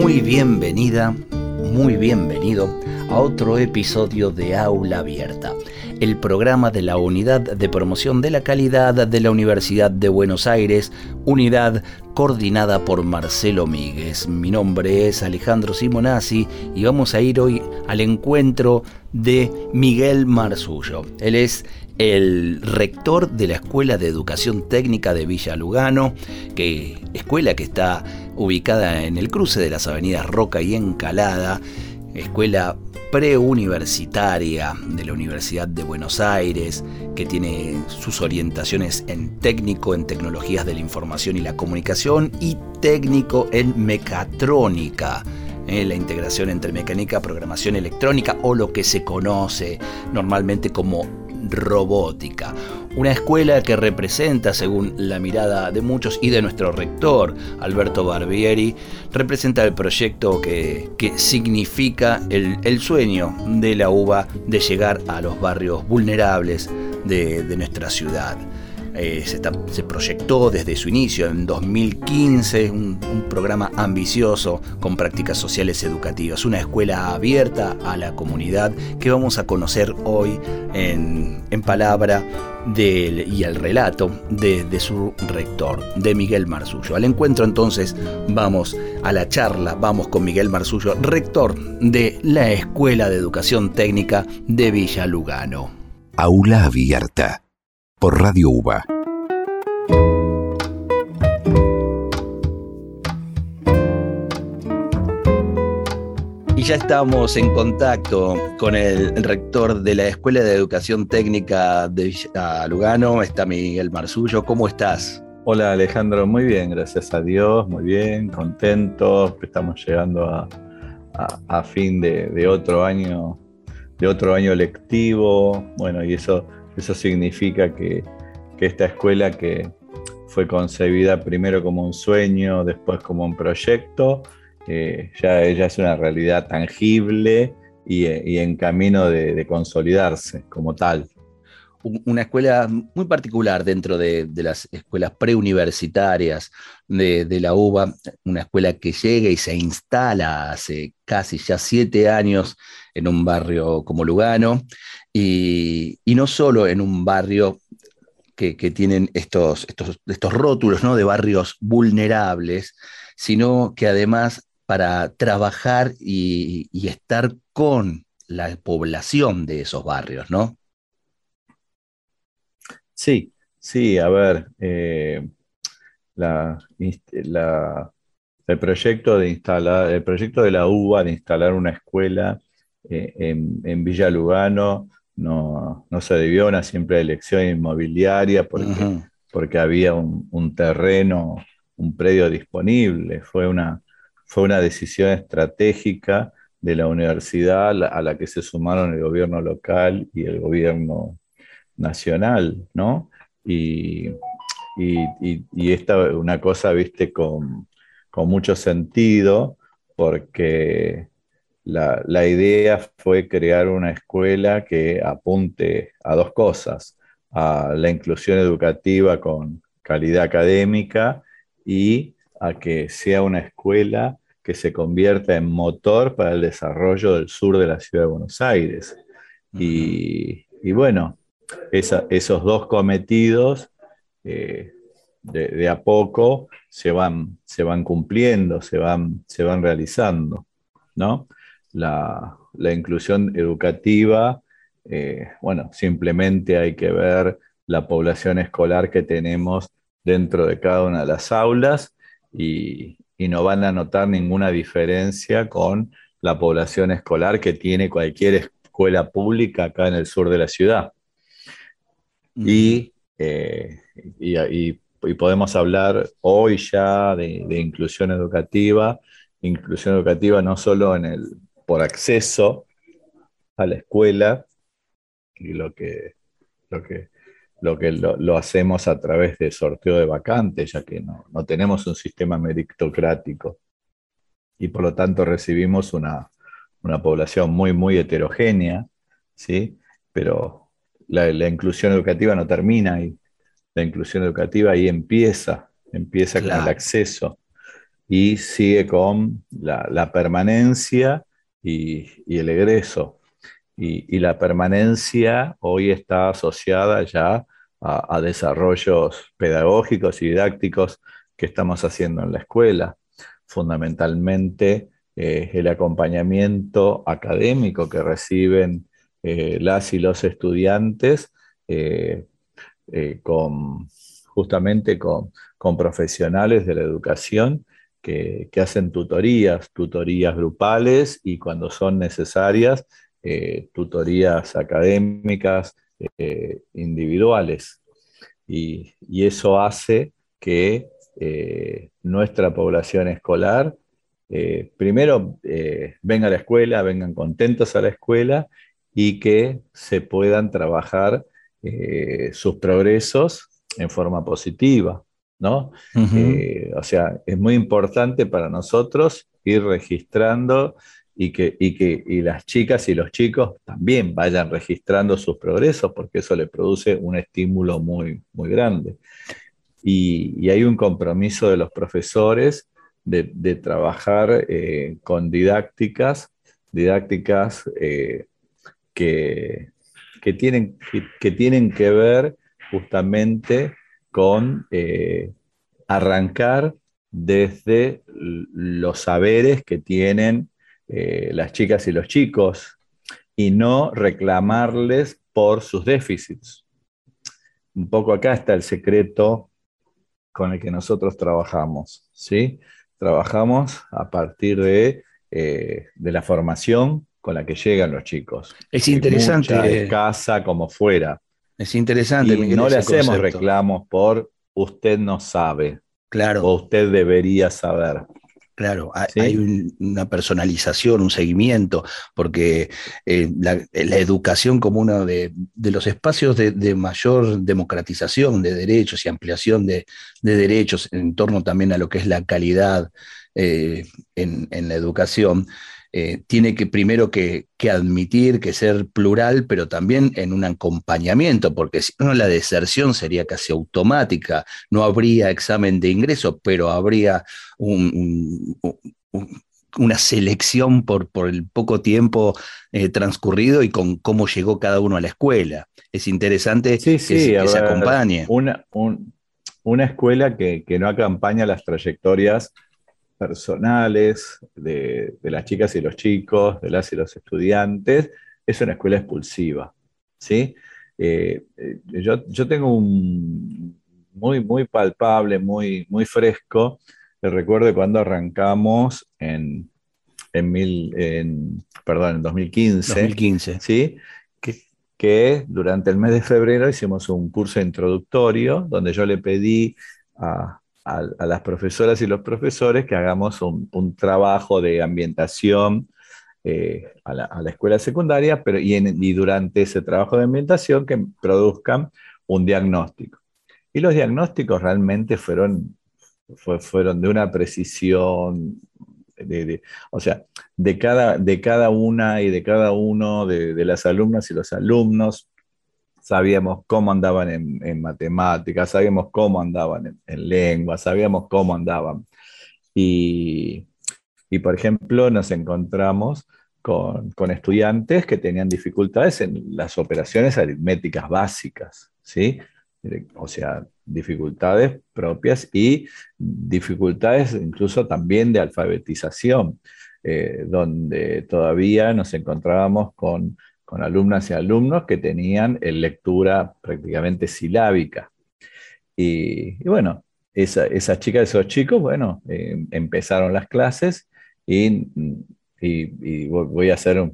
Muy bienvenida, muy bienvenido a otro episodio de Aula Abierta, el programa de la Unidad de Promoción de la Calidad de la Universidad de Buenos Aires, unidad coordinada por Marcelo Míguez. Mi nombre es Alejandro Simonazzi y vamos a ir hoy al encuentro de Miguel Marzullo. Él es el rector de la Escuela de Educación Técnica de Villa Lugano, que, escuela que está ubicada en el cruce de las avenidas Roca y Encalada, escuela preuniversitaria de la Universidad de Buenos Aires, que tiene sus orientaciones en técnico en tecnologías de la información y la comunicación y técnico en mecatrónica. Eh, la integración entre mecánica, programación electrónica o lo que se conoce normalmente como robótica. Una escuela que representa, según la mirada de muchos y de nuestro rector, Alberto Barbieri, representa el proyecto que, significa el, sueño de la UBA de llegar a los barrios vulnerables de nuestra ciudad. Eh, se, proyectó desde su inicio en 2015 un, programa ambicioso con prácticas sociales educativas, una escuela abierta a la comunidad que vamos a conocer hoy en, palabra y el relato de, de, su rector, de Miguel Marzullo. Al encuentro entonces vamos a la charla, vamos con Miguel Marzullo, rector de la Escuela de Educación Técnica de Villa Lugano. Aula abierta por Radio UBA. Y ya estamos en contacto con el, rector de la Escuela de Educación Técnica de Lugano, está Miguel Marzullo. ¿Cómo estás? Hola Alejandro, muy bien, gracias a Dios, muy bien, contentos, estamos llegando a, fin de, de, otro año, de otro año lectivo, bueno, y eso eso significa que, esta escuela que fue concebida primero como un sueño, después como un proyecto, eh, ya, es una realidad tangible y, en camino de, consolidarse como tal. Una escuela muy particular dentro de, las escuelas preuniversitarias de, la UBA, una escuela que llega y se instala hace casi ya siete años en un barrio como Lugano, y, no solo en un barrio que, tienen estos, estos, estos rótulos ¿no? de barrios vulnerables, sino que además para trabajar y, estar con la población de esos barrios, ¿no? Sí, sí, a ver, eh, el proyecto de instalar, el proyecto de la UBA de instalar una escuela eh, en, Villa Lugano no, se debió a una simple elección inmobiliaria porque, porque había un, terreno, un predio disponible. Fue una, fue una decisión estratégica de la universidad a la que se sumaron el gobierno local y el gobierno nacional, ¿no? Y, y, esta una cosa, viste, con, con mucho sentido, porque la, idea fue crear una escuela que apunte a dos cosas, a la inclusión educativa con calidad académica y a que sea una escuela que se convierta en motor para el desarrollo del sur de la ciudad de Buenos Aires. y, bueno, esos dos cometidos eh, de, a poco se van, se van cumpliendo, se van, se van realizando, ¿no? la, inclusión educativa, eh, bueno, simplemente hay que ver la población escolar que tenemos dentro de cada una de las aulas y, no van a notar ninguna diferencia con la población escolar que tiene cualquier escuela pública acá en el sur de la ciudad. Y, eh, podemos hablar hoy ya de, de, inclusión educativa, inclusión educativa no solo en el, por acceso a la escuela, y lo que, lo que, lo, que lo, hacemos a través de sorteo de vacantes, ya que no, no, tenemos un sistema meritocrático y por lo tanto recibimos una, una población muy, muy heterogénea, ¿sí? pero la, la, inclusión educativa no termina ahí, la inclusión educativa ahí empieza, empieza con el acceso y sigue con la, la permanencia y, y el egreso. Y, la permanencia hoy está asociada ya a, desarrollos pedagógicos y didácticos que estamos haciendo en la escuela. Fundamentalmente eh, el acompañamiento académico que reciben eh, las y los estudiantes eh, con, justamente con, profesionales de la educación que, que, hacen tutorías, tutorías grupales y cuando son necesarias, eh, tutorías académicas eh, individuales. Y, eso hace que eh, nuestra población escolar, primero, venga a la escuela, vengan contentos a la escuela y que se puedan trabajar sus progresos en forma positiva. ¿no? o sea, es muy importante para nosotros ir registrando y que, y que y las chicas y los chicos también vayan registrando sus progresos, porque eso le produce un estímulo muy, muy grande. Y, hay un compromiso de los profesores de, trabajar eh, con didácticas, didácticas eh, que, tienen, que, tienen que ver justamente con eh, arrancar desde los saberes que tienen eh, las chicas y los chicos y no reclamarles por sus déficits. Un poco acá está el secreto con el que nosotros trabajamos, ¿sí? Trabajamos a partir de, eh, de la formación con la que llegan los chicos. Es interesante. En casa como fuera. Es interesante. Y no le hacemos reclamos por usted no sabe. Claro. O usted debería saber. Claro, hay una personalización, un seguimiento, porque eh, la, educación como uno de, los espacios de, mayor democratización de derechos y ampliación de, derechos en torno también a lo que es la calidad eh, en, la educación, eh, tiene que primero que, admitir que ser plural, pero también en un acompañamiento, porque si no la deserción sería casi automática, no habría examen de ingreso, pero habría una selección por, por, el poco tiempo eh, transcurrido y con cómo llegó cada uno a la escuela. Es interesante que, se acompañe. Una, una escuela que, que no acompaña las trayectorias personales de, las chicas y los chicos, de las y los estudiantes, es una escuela expulsiva. ¿sí? Eh, eh, yo, tengo un muy, muy palpable, muy, muy fresco el recuerdo de cuando arrancamos en, en, mil, en, perdón, en 2015. 2015. ¿sí? Que, que durante el mes de febrero hicimos un curso introductorio donde yo le pedí a, a, las profesoras y los profesores que hagamos un, trabajo de ambientación eh, a, la, escuela secundaria, pero y, durante ese trabajo de ambientación que produzcan un diagnóstico. Y los diagnósticos realmente fueron, fueron de una precisión, o sea, de cada, de cada una y de cada uno de, de las alumnas y los alumnos, sabíamos cómo andaban en, matemáticas, sabíamos cómo andaban en, lengua, sabíamos cómo andaban. Y, por ejemplo, nos encontramos con, estudiantes que tenían dificultades en las operaciones aritméticas básicas, ¿sí? O sea, dificultades propias y dificultades incluso también de alfabetización, eh, donde todavía nos encontrábamos con con alumnas y alumnos que tenían lectura prácticamente silábica. Y, bueno, esa, esas chicas, esos chicos, bueno, eh, empezaron las clases y, voy a hacer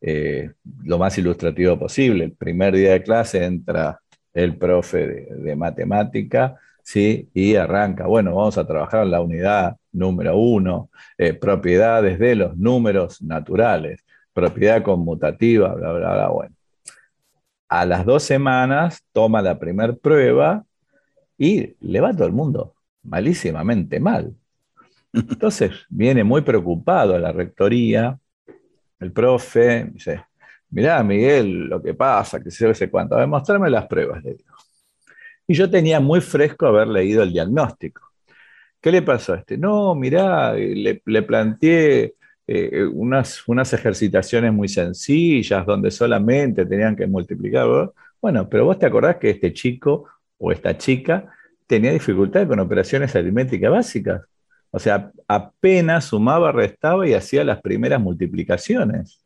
eh, lo más ilustrativo posible. El primer día de clase entra el profe de, matemática, ¿sí? Y arranca, bueno, vamos a trabajar en la unidad número uno, eh, propiedades de los números naturales, propiedad conmutativa, bla, bla, bla, bueno. A las dos semanas toma la primera prueba y le va a todo el mundo malísimamente mal. Entonces viene muy preocupado a la rectoría, el profe, dice, mirá Miguel, lo que pasa, que se sé cuánto, a ver, mostrarme las pruebas, le digo. Y yo tenía muy fresco haber leído el diagnóstico. ¿Qué le pasó a este? No, mirá, le, planteé eh, unas, unas ejercitaciones muy sencillas donde solamente tenían que multiplicar. Bueno, pero vos te acordás que este chico o esta chica tenía dificultad con operaciones aritméticas básicas. O sea, apenas sumaba, restaba y hacía las primeras multiplicaciones.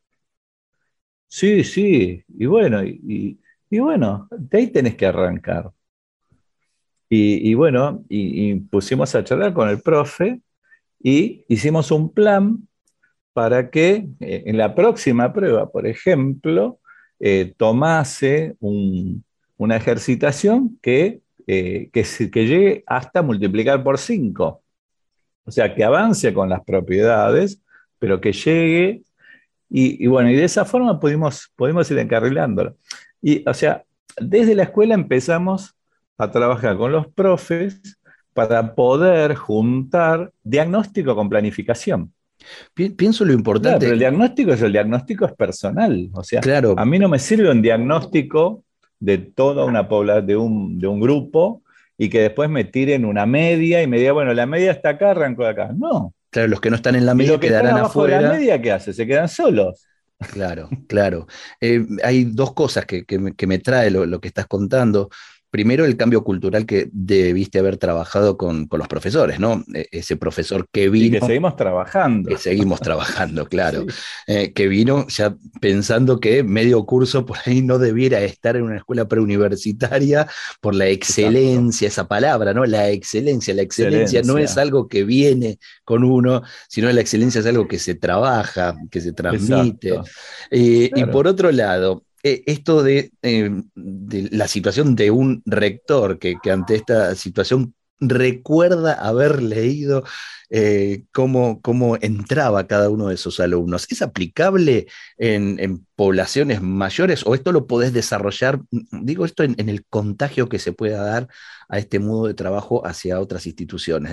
Sí, sí, y bueno, y, y bueno, de ahí tenés que arrancar. Y, bueno, y, pusimos a charlar con el profe y hicimos un plan para que eh, en la próxima prueba, por ejemplo, eh, tomase una ejercitación que, eh, que, llegue hasta multiplicar por 5. O sea, que avance con las propiedades, pero que llegue. Y, bueno, y de esa forma pudimos, pudimos ir encarrilándolo. Y, o sea, desde la escuela empezamos a trabajar con los profes para poder juntar diagnóstico con planificación. Pienso lo importante. pero el diagnóstico es el diagnóstico es personal. O sea, claro. a mí no me sirve un diagnóstico de toda una población, de un, de un grupo, y que después me tiren una media y me diga, bueno, la media está acá, arranco de acá. No. Claro, los que no están en la media quedarán afuera. la media, ¿qué hace? Se quedan solos. Claro, claro. Eh, hay dos cosas que, me, trae lo, que estás contando primero el cambio cultural que debiste haber trabajado con, los profesores, ¿no? E, ese profesor que vino... Y que seguimos trabajando. Que seguimos trabajando, claro. Eh, que vino ya pensando que medio curso por ahí no debiera estar en una escuela preuniversitaria por la excelencia, esa palabra, ¿no? La excelencia. La excelencia, no es algo que viene con uno, sino la excelencia es algo que se trabaja, que se transmite. Eh, y por otro lado, eh, esto eh, de, la situación de un rector que, ante esta situación recuerda haber leído eh, cómo, entraba cada uno de sus alumnos. ¿Es aplicable en, poblaciones mayores o esto lo podés desarrollar, digo esto en, el contagio que se pueda dar a este modo de trabajo hacia otras instituciones?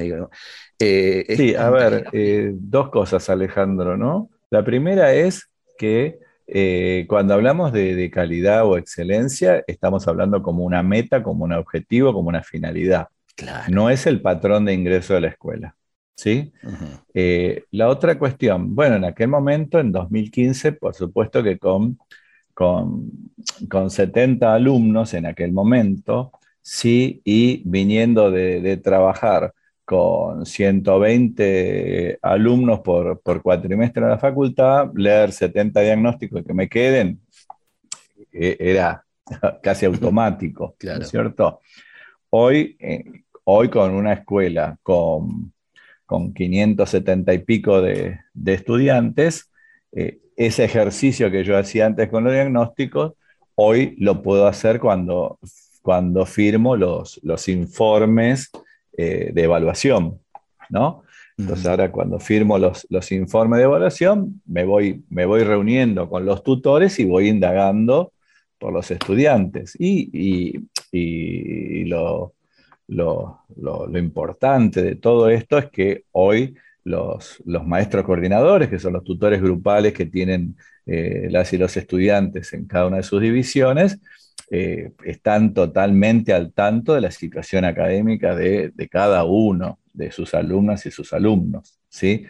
sí, a ver, dos cosas Alejandro, ¿no? La primera es que eh, cuando hablamos de, calidad o excelencia, estamos hablando como una meta, como un objetivo, como una finalidad. No es el patrón de ingreso de la escuela. ¿sí? Eh, la otra cuestión, bueno, en aquel momento, en 2015, por supuesto que con, con, con 70 alumnos en aquel momento, sí, y viniendo de, de trabajar con 120 alumnos por, por cuatrimestre en la facultad, leer 70 diagnósticos que me queden e, era casi automático, ¿no es cierto? Hoy, eh, hoy con una escuela con, con 570 y pico de, estudiantes, eh, ese ejercicio que yo hacía antes con los diagnósticos, hoy lo puedo hacer cuando, cuando firmo los, los informes eh, de evaluación, ¿no? Entonces ahora cuando firmo los, informes de evaluación, me voy, me voy reuniendo con los tutores y voy indagando por los estudiantes. Y, lo, importante de todo esto es que hoy los, maestros coordinadores, que son los tutores grupales que tienen eh, las y los estudiantes en cada una de sus divisiones, eh, están totalmente al tanto de la situación académica de, cada uno de sus alumnas y sus alumnos. ¿sí?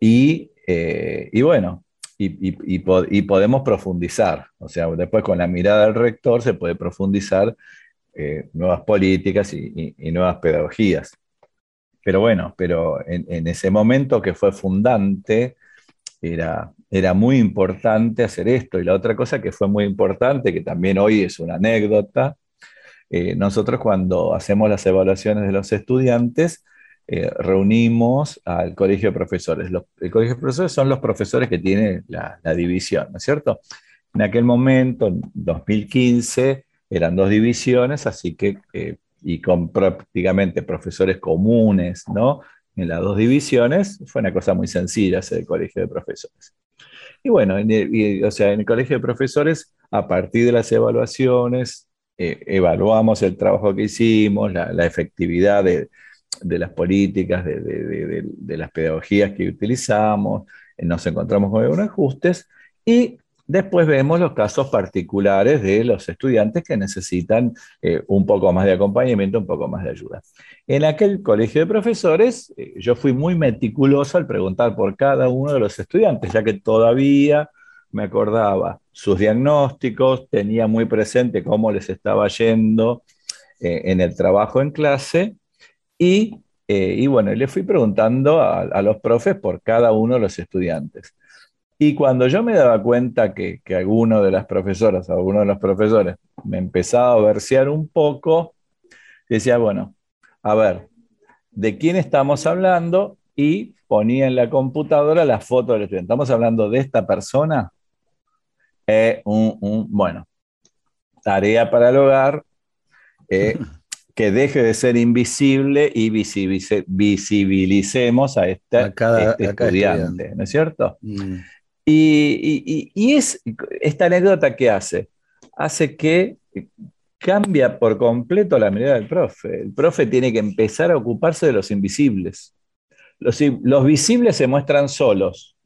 Y, eh, bueno, y, podemos profundizar, o sea, después con la mirada del rector se puede profundizar eh, nuevas políticas y, nuevas pedagogías. Pero bueno, pero en ese momento que fue fundante, era, era muy importante hacer esto. Y la otra cosa que fue muy importante, que también hoy es una anécdota, eh, nosotros cuando hacemos las evaluaciones de los estudiantes, eh, reunimos al colegio de profesores. el colegio de profesores son los profesores que tiene la, división, ¿no es cierto? En aquel momento, en 2015, eran dos divisiones, así que eh, y con prácticamente profesores comunes, ¿no? En las dos divisiones, fue una cosa muy sencilla hacer el colegio de profesores. Y bueno, o sea, en el colegio de profesores, a partir de las evaluaciones, eh, evaluamos el trabajo que hicimos, la, efectividad de, las políticas, de, las pedagogías que utilizamos, nos encontramos con algunos ajustes y después vemos los casos particulares de los estudiantes que necesitan eh, un poco más de acompañamiento, un poco más de ayuda. En aquel colegio de profesores, yo fui muy meticuloso al preguntar por cada uno de los estudiantes, ya que todavía me acordaba sus diagnósticos, tenía muy presente cómo les estaba yendo eh, en el trabajo en clase y, eh, bueno, le fui preguntando a, los profes por cada uno de los estudiantes. Y cuando yo me daba cuenta que, que alguno de las profesoras, alguno de los profesores me empezaba a versear un poco, decía, bueno, a ver, ¿de quién estamos hablando? Y ponía en la computadora la foto del estudiante. ¿Estamos hablando de esta persona? es un, bueno, tarea para el hogar, eh, que deje de ser invisible y visibilicemos a, este estudiante, ¿no es cierto? Mm. Y, y, es esta anécdota que hace, hace que cambia por completo la mirada del profe. El profe tiene que empezar a ocuparse de los invisibles. Los, los visibles se muestran solos,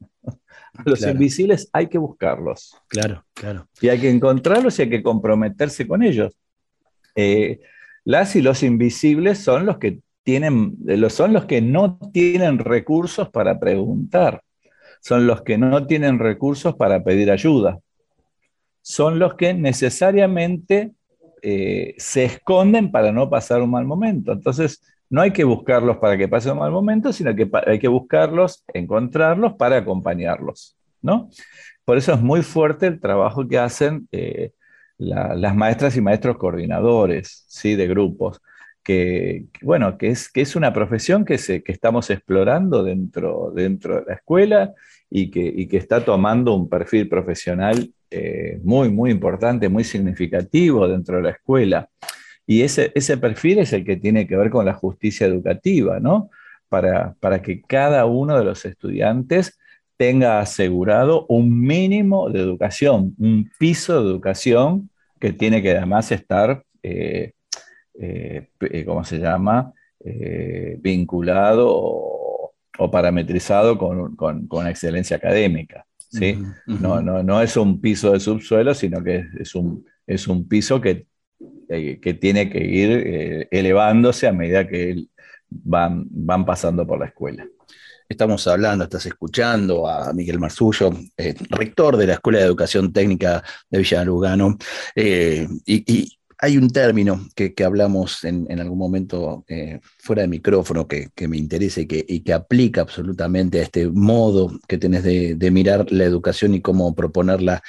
los invisibles hay que buscarlos. Claro, claro. Y hay que encontrarlos y hay que comprometerse con ellos. Eh, las y los invisibles son los que tienen, son los que no tienen recursos para preguntar, son los que no tienen recursos para pedir ayuda, son los que necesariamente eh, se esconden para no pasar un mal momento. Entonces, no hay que buscarlos para que pasen un mal momento, sino que hay que buscarlos, encontrarlos para acompañarlos, ¿no? Por eso es muy fuerte el trabajo que hacen eh, las maestras y maestros coordinadores, ¿sí? De grupos, que, bueno, que es, que es una profesión que, se, que estamos explorando dentro, dentro de la escuela y que, que está tomando un perfil profesional eh, muy, muy importante, muy significativo dentro de la escuela. Y ese, ese perfil es el que tiene que ver con la justicia educativa, ¿no? Para, para que cada uno de los estudiantes tenga asegurado un mínimo de educación, un piso de educación que tiene que además estar, eh, eh, ¿cómo se llama?, vinculado o, parametrizado con, con, excelencia académica. ¿sí? no, no, no, es un piso de subsuelo, sino que es un, es un piso que eh, que tiene que ir eh, elevándose a medida que van, van pasando por la escuela. Estamos hablando, estás escuchando a Miguel Marzullo, eh, rector de la Escuela de Educación Técnica de Villa Lugano, y, hay un término que, hablamos en, algún momento fuera de micrófono que, me interesa y que, aplica absolutamente a este modo que tenés de, de mirar la educación y cómo proponerla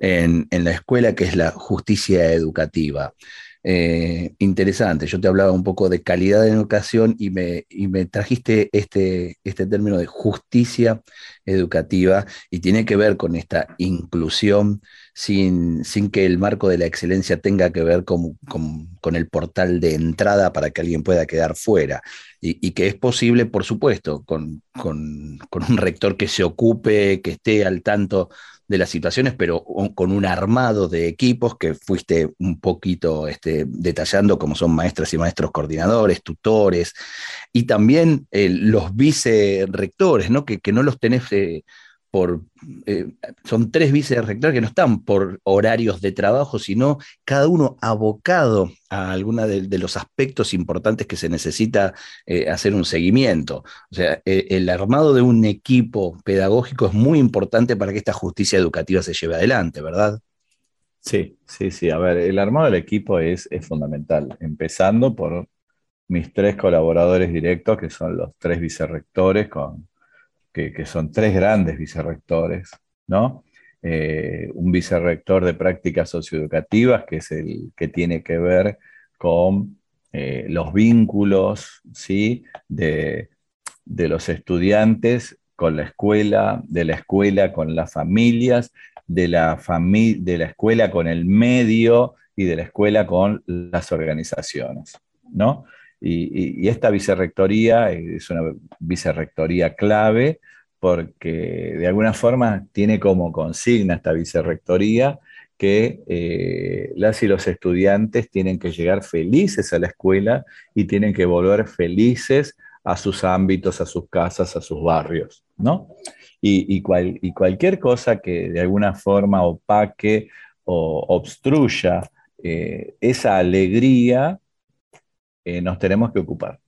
en, la escuela, que es la justicia educativa. Eh, interesante. Yo te hablaba un poco de calidad de educación y me, me trajiste este, este término de justicia educativa y tiene que ver con esta inclusión sin, sin que el marco de la excelencia tenga que ver con, con, el portal de entrada para que alguien pueda quedar fuera. Y, y que es posible, por supuesto, con, con, un rector que se ocupe, que esté al tanto de las situaciones, pero con un armado de equipos que fuiste un poquito este, detallando, como son maestras y maestros coordinadores, tutores, y también eh, los vicerrectores, ¿no? Que, no los tenés eh, eh, son tres vicerrectores que no están por horarios de trabajo, sino cada uno abocado a alguno de, los aspectos importantes que se necesita eh, hacer un seguimiento. O sea, eh, el armado de un equipo pedagógico es muy importante para que esta justicia educativa se lleve adelante, ¿verdad? Sí, sí, sí. A ver, el armado del equipo es, es fundamental, empezando por mis tres colaboradores directos, que son los tres vicerrectores con que, son tres grandes vicerrectores, ¿no? Eh, un vicerrector de prácticas socioeducativas, que es el que tiene que ver con eh, los vínculos ¿sí? de, los estudiantes con la escuela, de la escuela con las familias, de la, de la escuela con el medio y de la escuela con las organizaciones. ¿no? Y, esta vicerrectoría es una vicerrectoría clave porque de alguna forma tiene como consigna esta vicerrectoría que eh, las y los estudiantes tienen que llegar felices a la escuela y tienen que volver felices a sus ámbitos, a sus casas, a sus barrios, ¿no? Y, cualquier cosa que de alguna forma opaque o obstruya eh, esa alegría, eh, nos tenemos que ocupar.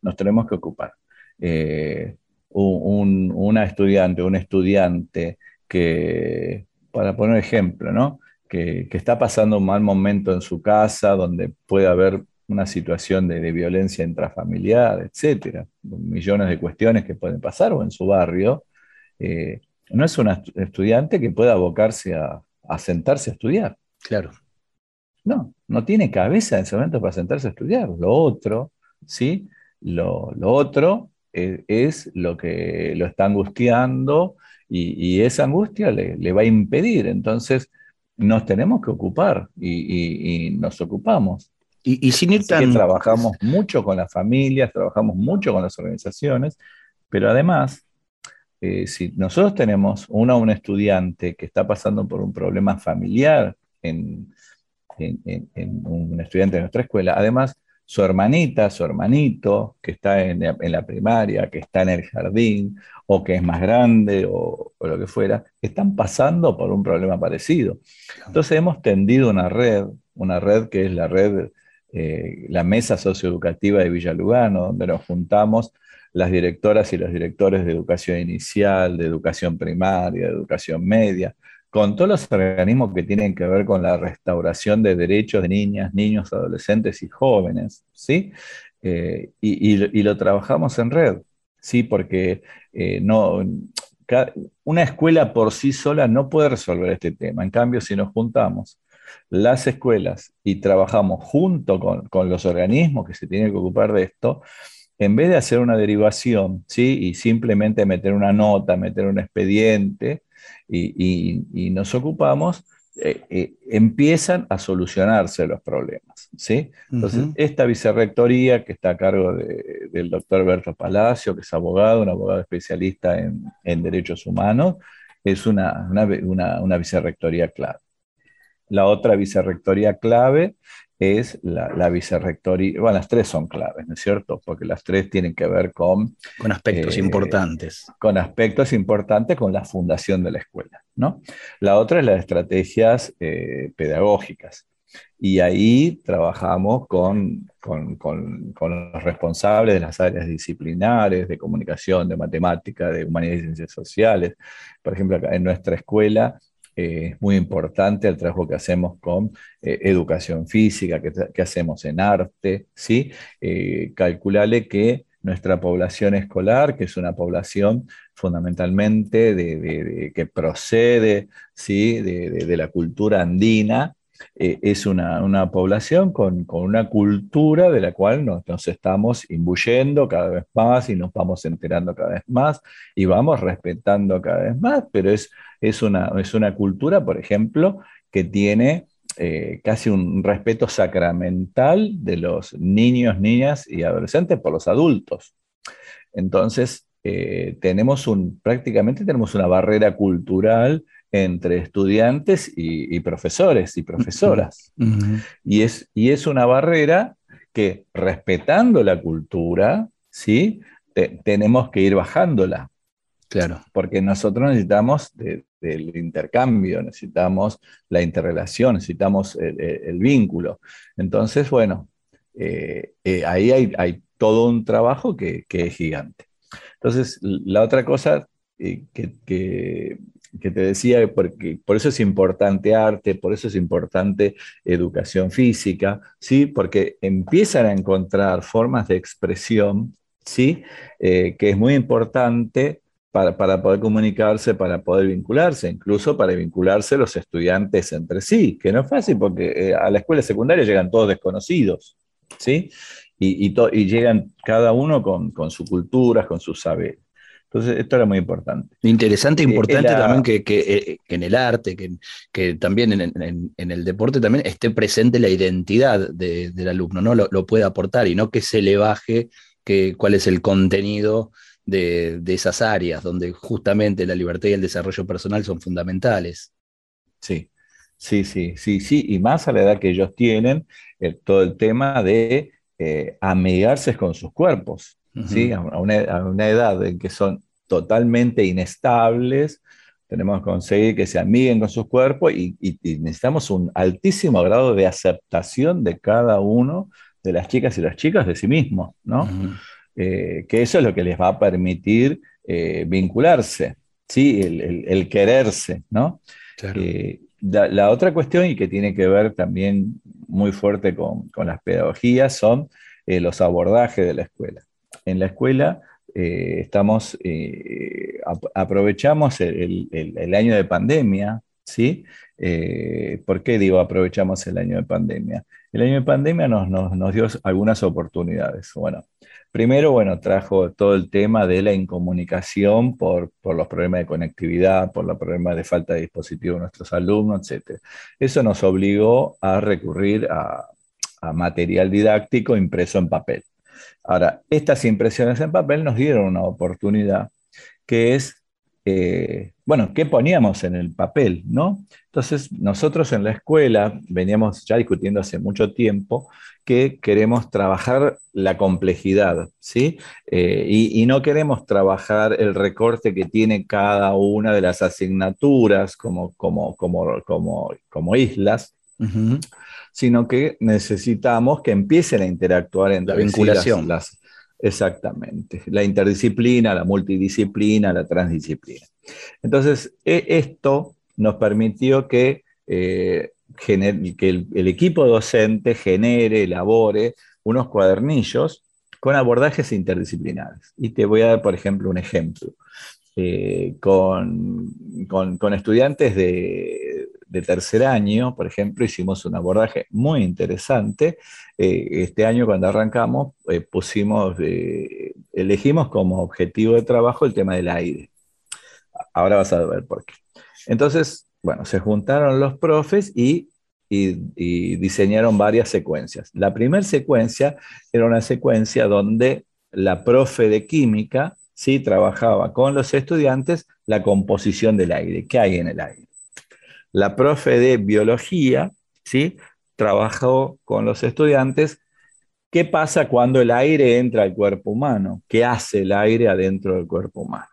Nos tenemos que ocupar. Eh, una estudiante, un estudiante que, para poner ejemplo, ¿no? Que, está pasando un mal momento en su casa, donde puede haber una situación de, violencia intrafamiliar, etcétera, millones de cuestiones que pueden pasar, o en su barrio, no es un estudiante que pueda abocarse a, a sentarse a estudiar. Claro. No, no tiene cabeza en ese momento para sentarse a estudiar. Lo otro, ¿sí? Lo, otro e, es, lo que lo está angustiando y, esa angustia le, va a impedir. Entonces, nos tenemos que ocupar y, nos ocupamos. Y, sin ir tan... trabajamos mucho con las familias, trabajamos mucho con las organizaciones, pero además eh, si nosotros tenemos una un estudiante que está pasando por un problema familiar en, un estudiante de nuestra escuela, además su hermanita, su hermanito, que está en la, primaria, que está en el jardín, o que es más grande, o, lo que fuera, están pasando por un problema parecido. Entonces hemos tendido una red, una red que es la red, eh, la mesa socioeducativa de Villalugano, donde nos juntamos las directoras y los directores de educación inicial, de educación primaria, de educación media, con todos los organismos que tienen que ver con la restauración de derechos de niñas, niños, adolescentes y jóvenes, ¿sí? Eh, y, lo trabajamos en red, ¿sí? Porque eh, no, una escuela por sí sola no puede resolver este tema. En cambio, si nos juntamos las escuelas y trabajamos junto con, con los organismos que se tienen que ocupar de esto, en vez de hacer una derivación, ¿sí? Y simplemente meter una nota, meter un expediente y, nos ocupamos, eh, eh, empiezan a solucionarse los problemas, ¿sí? Entonces, esta vicerrectoría que está a cargo del doctor Berto Palacio, que es abogado, un abogado especialista en, derechos humanos, es una, una vicerrectoría clave. La otra vicerrectoría clave es la, vicerrectoría. Bueno, las tres son claves, ¿no es cierto? Porque las tres tienen que ver con... Con aspectos eh, importantes. Con aspectos importantes con la fundación de la escuela, ¿no? La otra es las estrategias eh, pedagógicas. Y ahí trabajamos con, con, los responsables de las áreas disciplinares, de comunicación, de matemática, de humanidades y ciencias sociales. Por ejemplo, acá en nuestra escuela eh, es muy importante el trabajo que hacemos con eh, educación física, que, hacemos en arte, ¿sí? Eh, calcularle que nuestra población escolar, que es una población fundamentalmente de, que procede ¿sí? de, la cultura andina, es una, población con, una cultura de la cual nos, estamos imbuyendo cada vez más y nos vamos enterando cada vez más y vamos respetando cada vez más, pero es es una, es una cultura, por ejemplo, que tiene eh, casi un respeto sacramental de los niños, niñas y adolescentes por los adultos. Entonces, eh, tenemos un, prácticamente tenemos una barrera cultural entre estudiantes y, profesores y profesoras. y, es, y es una barrera que, respetando la cultura, ¿sí? tenemos que ir bajándola. Claro. Porque nosotros necesitamos del intercambio, necesitamos la interrelación, necesitamos el, vínculo. Entonces, bueno, eh, eh, ahí hay, todo un trabajo que, es gigante. Entonces, la otra cosa eh, que, te decía, porque por eso es importante arte, por eso es importante educación física, ¿sí? porque empiezan a encontrar formas de expresión, ¿sí? que es muy importante para, poder comunicarse, para poder vincularse, incluso para vincularse los estudiantes entre sí, que no es fácil porque eh, a la escuela secundaria llegan todos desconocidos, ¿sí? Y, y, llegan cada uno con, con su cultura, con sus saberes. Entonces, esto era muy importante. Interesante, e importante también que, eh, que, en el arte, que, que también en, en, el deporte también esté presente la identidad del alumno, ¿no? Lo, lo, pueda aportar y no que se le baje que, cuál es el contenido de, de, esas áreas, donde justamente la libertad y el desarrollo personal son fundamentales. Sí, sí, sí, sí, sí, y más a la edad que ellos tienen, todo el tema de eh, amigarse con sus cuerpos, ¿sí? A una, edad en que son totalmente inestables, tenemos que conseguir que se amiguen con sus cuerpos y, necesitamos un altísimo grado de aceptación de cada uno de las chicas y las chicas de sí mismos, ¿no? Eh, que eso es lo que les va a permitir eh, vincularse, ¿sí? El, quererse, ¿no? Eh, la, otra cuestión y que tiene que ver también muy fuerte con, las pedagogías son los abordajes de la escuela. En la escuela estamos, aprovechamos el, año de pandemia, ¿sí? ¿Por qué digo aprovechamos el año de pandemia? El año de pandemia nos, nos dio algunas oportunidades. Bueno, Primero, bueno, trajo todo el tema de la incomunicación por, los problemas de conectividad, por los problemas de falta de dispositivos de nuestros alumnos, etc. Eso nos obligó a recurrir a, material didáctico impreso en papel. Ahora, estas impresiones en papel nos dieron una oportunidad que es, eh, bueno, ¿qué poníamos en el papel? ¿no? Entonces, nosotros en la escuela veníamos ya discutiendo hace mucho tiempo que queremos trabajar la complejidad, ¿sí? Eh, y, no queremos trabajar el recorte que tiene cada una de las asignaturas como, como, como, como, como islas, sino que necesitamos que empiecen a interactuar entre la vinculación. las, exactamente, la interdisciplina, la multidisciplina, la transdisciplina. Entonces, e, esto nos permitió que eh, el, equipo docente genere, elabore unos cuadernillos con abordajes interdisciplinares. Y te voy a dar, por ejemplo, un ejemplo. Eh, con, estudiantes de, tercer año, por ejemplo, hicimos un abordaje muy interesante. Eh, este año, cuando arrancamos, eh, pusimos, elegimos como objetivo de trabajo el tema del aire. Ahora vas a ver por qué. Entonces, bueno, se juntaron los profes y, diseñaron varias secuencias. La primera secuencia era una secuencia donde la profe de química ¿sí? trabajaba con los estudiantes la composición del aire, qué hay en el aire. La profe de biología ¿sí? trabajó con los estudiantes qué pasa cuando el aire entra al cuerpo humano, qué hace el aire adentro del cuerpo humano.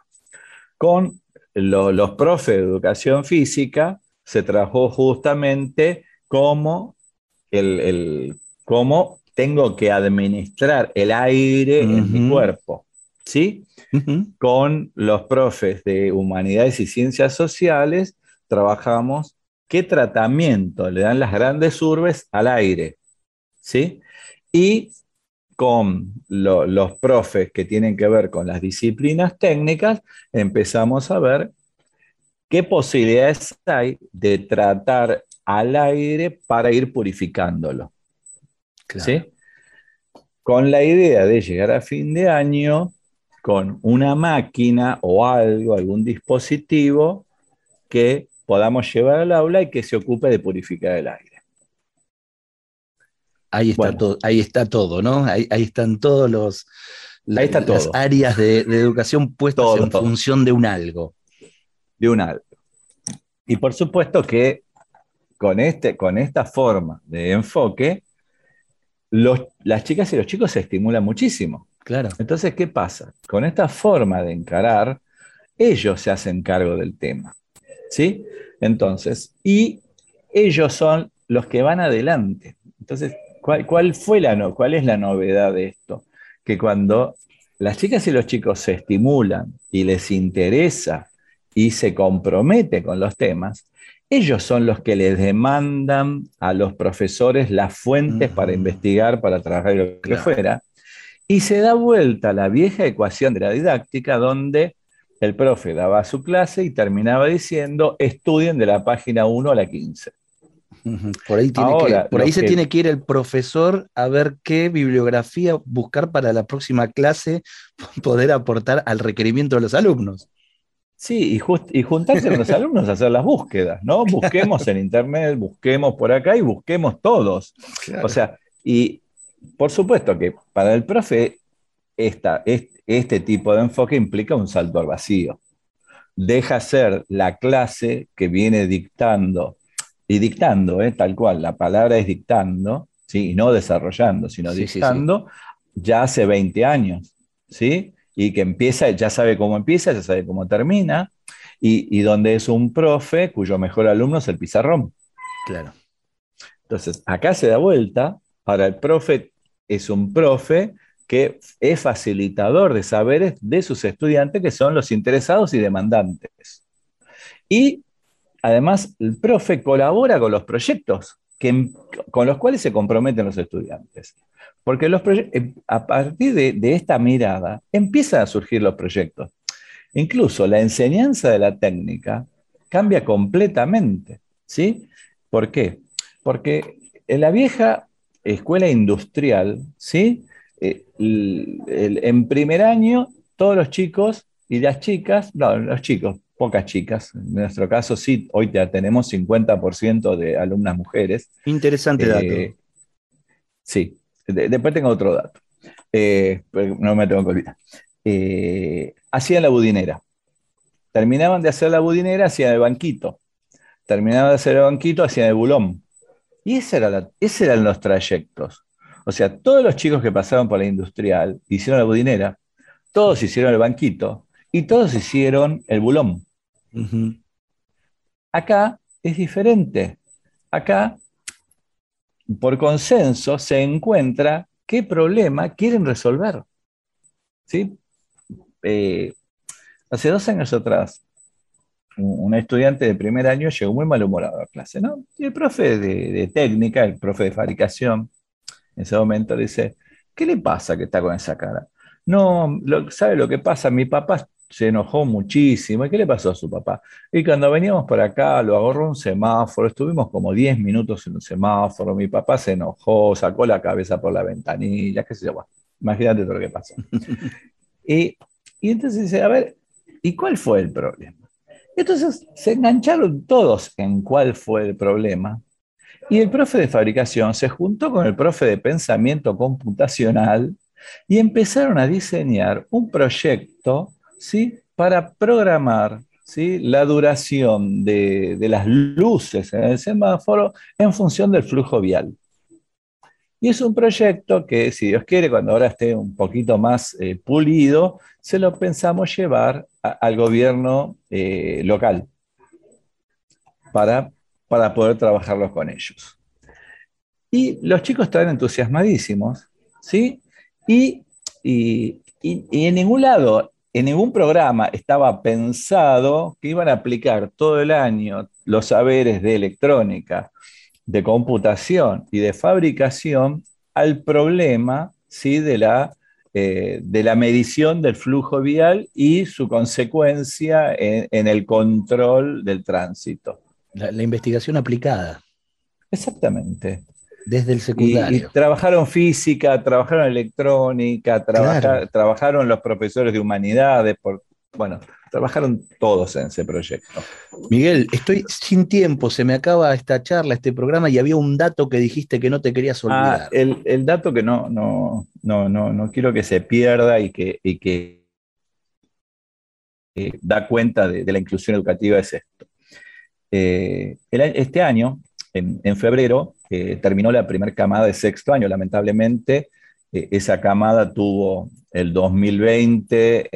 Con los profes de educación física se trabajó justamente cómo, el, cómo tengo que administrar el aire en mi cuerpo. ¿sí? Con los profes de humanidades y ciencias sociales trabajamos qué tratamiento le dan las grandes urbes al aire. ¿sí? Y con los profes que tienen que ver con las disciplinas técnicas, empezamos a ver qué posibilidades hay de tratar al aire para ir purificándolo. ¿Sí? Con la idea de llegar a fin de año con una máquina o algo, algún dispositivo que podamos llevar al aula y que se ocupe de purificar el aire. Ahí está, todo, ahí está todo, ¿no? Ahí, están todos los ahí las áreas de, educación puestas en función de un algo. De un algo. Y por supuesto que con, este, con esta forma de enfoque, las chicas y los chicos se estimulan muchísimo. Claro. Entonces, ¿qué pasa? Con esta forma de encarar, ellos se hacen cargo del tema. ¿Sí? Entonces, y ellos son los que van adelante. Entonces, ¿Cuál, fue la cuál es la novedad de esto? Que cuando las chicas y los chicos se estimulan y les interesa y se comprometen con los temas, ellos son los que les demandan a los profesores las fuentes para investigar, para trabajar lo que fuera, y se da vuelta la vieja ecuación de la didáctica donde el profe daba su clase y terminaba diciendo, estudien de la página 1 a la 15. Por ahí, por ahí se tiene que ir el profesor a ver qué bibliografía buscar para la próxima clase, poder aportar al requerimiento de los alumnos. Sí, y, y juntarse con los alumnos a hacer las búsquedas, ¿no? Busquemos en internet, busquemos por acá y busquemos todos. O sea, y por supuesto que para el profe esta, este tipo de enfoque implica un salto al vacío. Deja ser la clase que viene dictando y dictando, ¿eh? tal cual, la palabra es dictando, ¿sí? y no desarrollando, sino dictando, ya hace 20 años, ¿sí? y que empieza, ya sabe cómo empieza, ya sabe cómo termina, y, donde es un profe cuyo mejor alumno es el pizarrón. Claro. Entonces, acá se da vuelta, ahora el profe es un profe que es facilitador de saberes de sus estudiantes, que son los interesados y demandantes. Y además el profe colabora con los proyectos con los cuales se comprometen los estudiantes. Porque los eh, a partir de, esta mirada empiezan a surgir los proyectos. Incluso la enseñanza de la técnica cambia completamente. ¿sí? ¿Por qué? Porque en la vieja escuela industrial, ¿sí? Eh, en primer año, todos los chicos y las chicas, no, los chicos, pocas chicas. En nuestro caso, sí, hoy ya tenemos 50% de alumnas mujeres. Interesante dato. Eh, sí, después tengo otro dato. Eh, no me tengo que olvidar. Hacían la budinera. Terminaban de hacer la budinera, hacían el banquito. Terminaban de hacer el banquito, hacían el bulón. Y ese era esos eran los trayectos. O sea, todos los chicos que pasaron por la industrial hicieron la budinera, todos hicieron el banquito y todos hicieron el bulón. Acá es diferente. Acá, por consenso, se encuentra qué problema quieren resolver. ¿Sí? Eh, hace dos años atrás, un, estudiante de primer año llegó muy malhumorado a clase, ¿no? Y el profe de, técnica, el profe de fabricación, en ese momento dice, ¿qué le pasa que está con esa cara? No, ¿sabe lo que pasa? Mi papá se enojó muchísimo. ¿Y qué le pasó a su papá? Y cuando veníamos por acá, lo agarró un semáforo, estuvimos como 10 minutos en un semáforo, mi papá se enojó, sacó la cabeza por la ventanilla, qué sé yo, imagínate todo lo que pasó. y, y entonces dice, a ver, ¿y cuál fue el problema? Entonces se engancharon todos en cuál fue el problema. Y el profe de fabricación se juntó con el profe de pensamiento computacional y empezaron a diseñar un proyecto ¿sí? para programar ¿sí? la duración de, las luces en el semáforo en función del flujo vial. Y es un proyecto que, si Dios quiere, cuando ahora esté un poquito más eh, pulido, se lo pensamos llevar al gobierno eh, local para, para poder trabajarlos con ellos. Y los chicos están entusiasmadísimos, ¿sí? y, y en ningún lado en ningún programa estaba pensado que iban a aplicar todo el año los saberes de electrónica, de computación y de fabricación al problema ¿sí? de, la, eh, de la medición del flujo vial y su consecuencia en, el control del tránsito. La investigación aplicada. Exactamente. Desde el secundario. Y, trabajaron física, trabajaron electrónica, trabajaron los profesores de humanidades, por, bueno, trabajaron todos en ese proyecto. Miguel, estoy sin tiempo, se me acaba esta charla, este programa, y había un dato que dijiste que no te querías ah, olvidar. Ah, el, dato que no, no, no, no, no quiero que se pierda y que, y que eh, da cuenta de, la inclusión educativa es esto. Eh, este año, en, febrero eh, terminó la primera camada de sexto año. Lamentablemente, eh, esa camada tuvo el 2020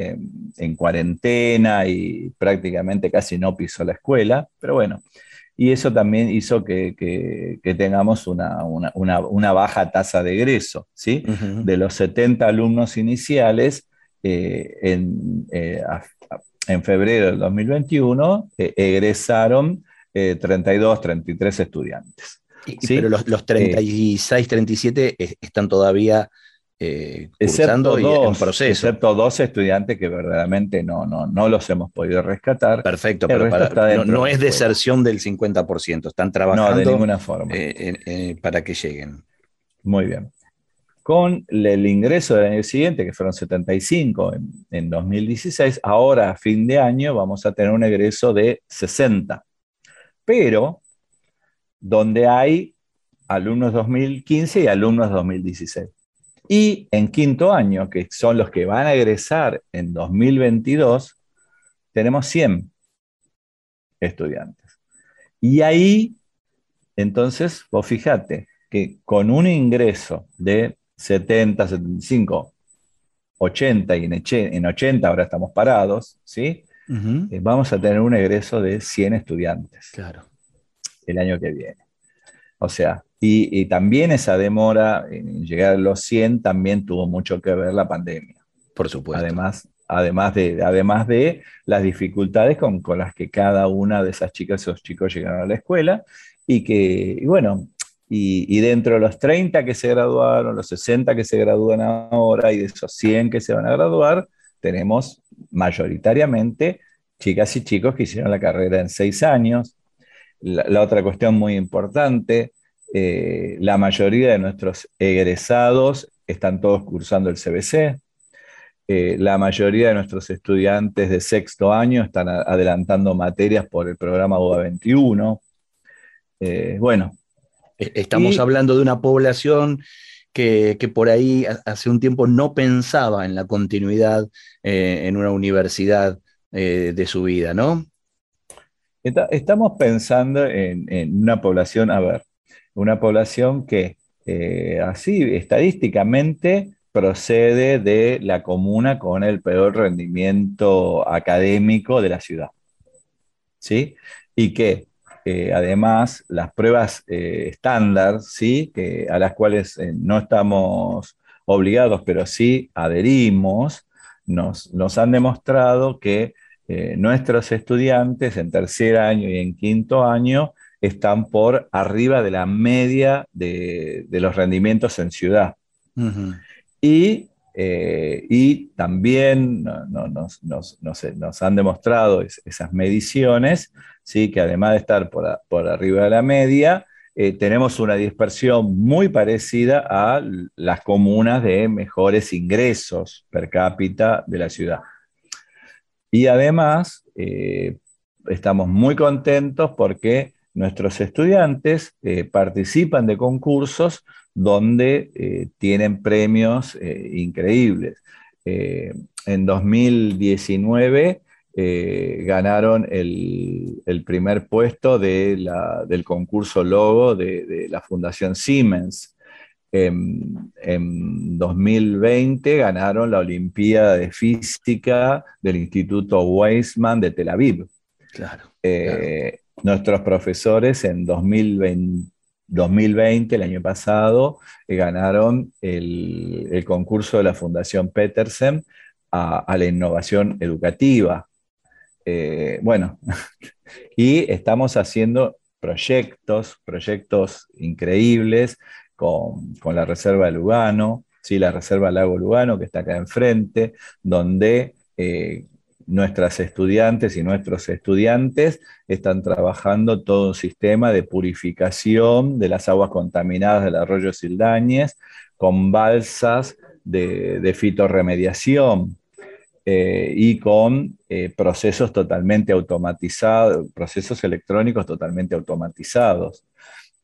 en cuarentena y prácticamente casi no pisó la escuela, pero bueno, y eso también hizo que, tengamos una, baja tasa de egreso, ¿sí? De los 70 alumnos iniciales, en, en, febrero del 2021 egresaron 32, eh, 33 estudiantes. Pero los, 36, 37 eh, están todavía eh, excepto dos, proceso. Excepto dos estudiantes que verdaderamente no, no, no los hemos podido rescatar. Perfecto, pero no, es deserción del 50%, están trabajando de ninguna forma. Eh, eh, para que lleguen. Muy bien. Con el ingreso del año siguiente, que fueron 75 en, en 2016, ahora a fin de año vamos a tener un egreso de 60. Pero donde hay alumnos 2015 y alumnos 2016. Y en quinto año, que son los que van a egresar en 2022, tenemos 100 estudiantes. Y ahí, entonces, vos fíjate que con un ingreso de 70, 75, 80 y en 80 ahora estamos parados, ¿sí? Eh, vamos a tener un egreso de 100 estudiantes. Claro. El año que viene. O sea, y, también esa demora en llegar a los 100 también tuvo mucho que ver la pandemia. Por supuesto. Además, además, de, además de las dificultades con, las que cada una de esas chicas, esos chicos llegaron a la escuela y que, bueno, y, dentro de los 30 que se graduaron, los 60 que se gradúan ahora y de esos 100 que se van a graduar, tenemos mayoritariamente chicas y chicos que hicieron la carrera en seis años. la otra cuestión muy importante eh, la mayoría de nuestros egresados están todos cursando el CBC. Eh, la mayoría de nuestros estudiantes de sexto año están adelantando materias por el programa UA 21. Eh, bueno. E-, estamos hablando de una población que, por ahí hace un tiempo no pensaba en la continuidad en una universidad de su vida, ¿no? estamos pensando en, una población, a ver, una población que eh, así estadísticamente procede de la comuna con el peor rendimiento académico de la ciudad. ¿Sí? Y que eh, además las pruebas eh, estándar, ¿sí? A las cuales no estamos obligados, pero sí adherimos, nos, nos han demostrado que nuestros estudiantes en tercer año y en quinto año están por arriba de la media de, los rendimientos en ciudad. Eh, y, también nos, han demostrado esas mediciones, ¿sí? que además de estar por, arriba de la media, eh, tenemos una dispersión muy parecida a las comunas de mejores ingresos per cápita de la ciudad. Y además, eh, estamos muy contentos porque nuestros estudiantes eh, participan de concursos donde tienen premios increíbles. en 2019 ganaron el, primer puesto del concurso Logo de, la Fundación Siemens. En, en, 2020 ganaron la Olimpiada de Física del Instituto Weizmann de Tel Aviv. Claro, Nuestros profesores en 2020, el año pasado, eh, ganaron el, concurso de la Fundación Petersen a, la innovación educativa. Eh, bueno, y estamos haciendo proyectos, proyectos increíbles con, la Reserva de Lugano, ¿sí? la Reserva Lago Lugano, que está acá enfrente, donde eh, nuestras estudiantes y nuestros estudiantes están trabajando todo un sistema de purificación de las aguas contaminadas del arroyo Sildañez con balsas de, fitorremediación eh, y con eh, procesos totalmente automatizados, procesos electrónicos totalmente automatizados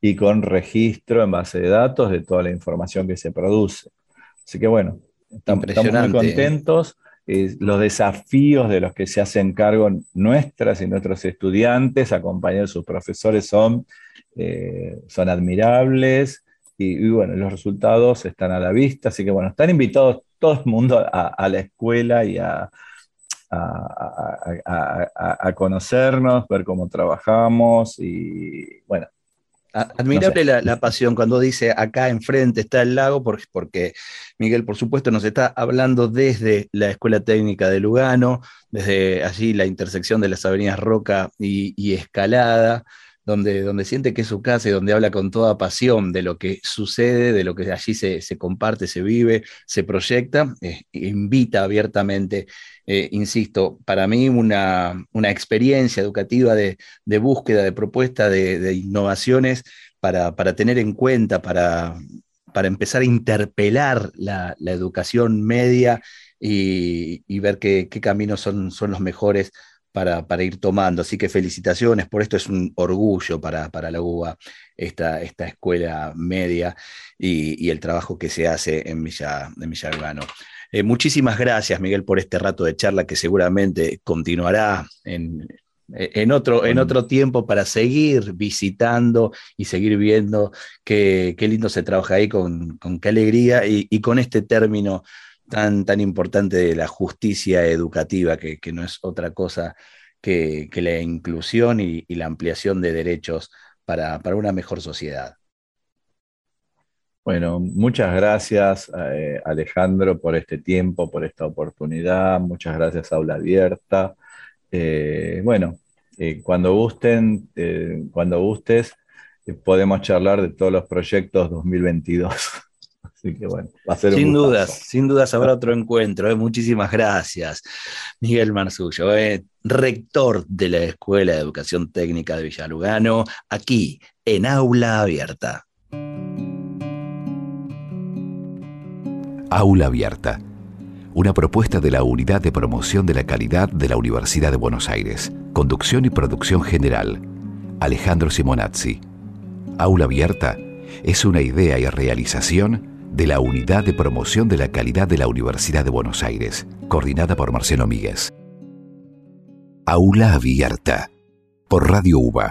y con registro en base de datos de toda la información que se produce. Así que bueno, estamos, muy ¿eh? contentos los desafíos de los que se hacen cargo nuestras y nuestros estudiantes, acompañados de sus profesores, son, eh, son admirables y, bueno, los resultados están a la vista, así que bueno, están invitados todo el mundo a, la escuela y a, a, conocernos, ver cómo trabajamos y bueno, Admirable la, pasión cuando dice acá enfrente está el lago, porque, porque, Miguel, por supuesto, nos está hablando desde la Escuela Técnica de Lugano, desde allí la intersección de las avenidas Roca y, Escalada, donde, donde siente que es su casa y donde habla con toda pasión de lo que sucede, de lo que allí se, comparte, se vive, se proyecta, eh, invita abiertamente, eh, insisto, para mí una, una experiencia educativa de, búsqueda, de propuesta, de, innovaciones para, para, tener en cuenta, para, para empezar a interpelar la, educación media y, ver qué, caminos son, son los mejores para, ir tomando. Así que felicitaciones, por esto es un orgullo para, la UBA, esta, esta escuela media y, el trabajo que se hace en Villa, en eh, muchísimas gracias, Miguel, por este rato de charla que seguramente continuará en, en otro, en otro tiempo para seguir visitando y seguir viendo qué, lindo se trabaja ahí, con, qué alegría y, con este término tan, tan importante de la justicia educativa, que, no es otra cosa que, la inclusión y, la ampliación de derechos para, una mejor sociedad. Bueno, muchas gracias eh, Alejandro por este tiempo, por esta oportunidad. Muchas gracias Aula Abierta. Eh, bueno, eh, cuando gusten, cuando gustes, podemos charlar de todos los proyectos 2022. Así que bueno, va a ser Sin dudas, sin dudas habrá otro encuentro. Muchísimas gracias, Miguel Marzullo, rector de la Escuela de Educación Técnica de Villalugano, aquí en Aula Abierta. Aula Abierta una propuesta de la Unidad de Promoción de la Calidad de la Universidad de Buenos Aires. Conducción y producción general. Alejandro Simonazzi. Aula Abierta es una idea y realización de la Unidad de Promoción de la Calidad de la Universidad de Buenos Aires, coordinada por Marcelo Míguez. Aula Abierta, por Radio UBA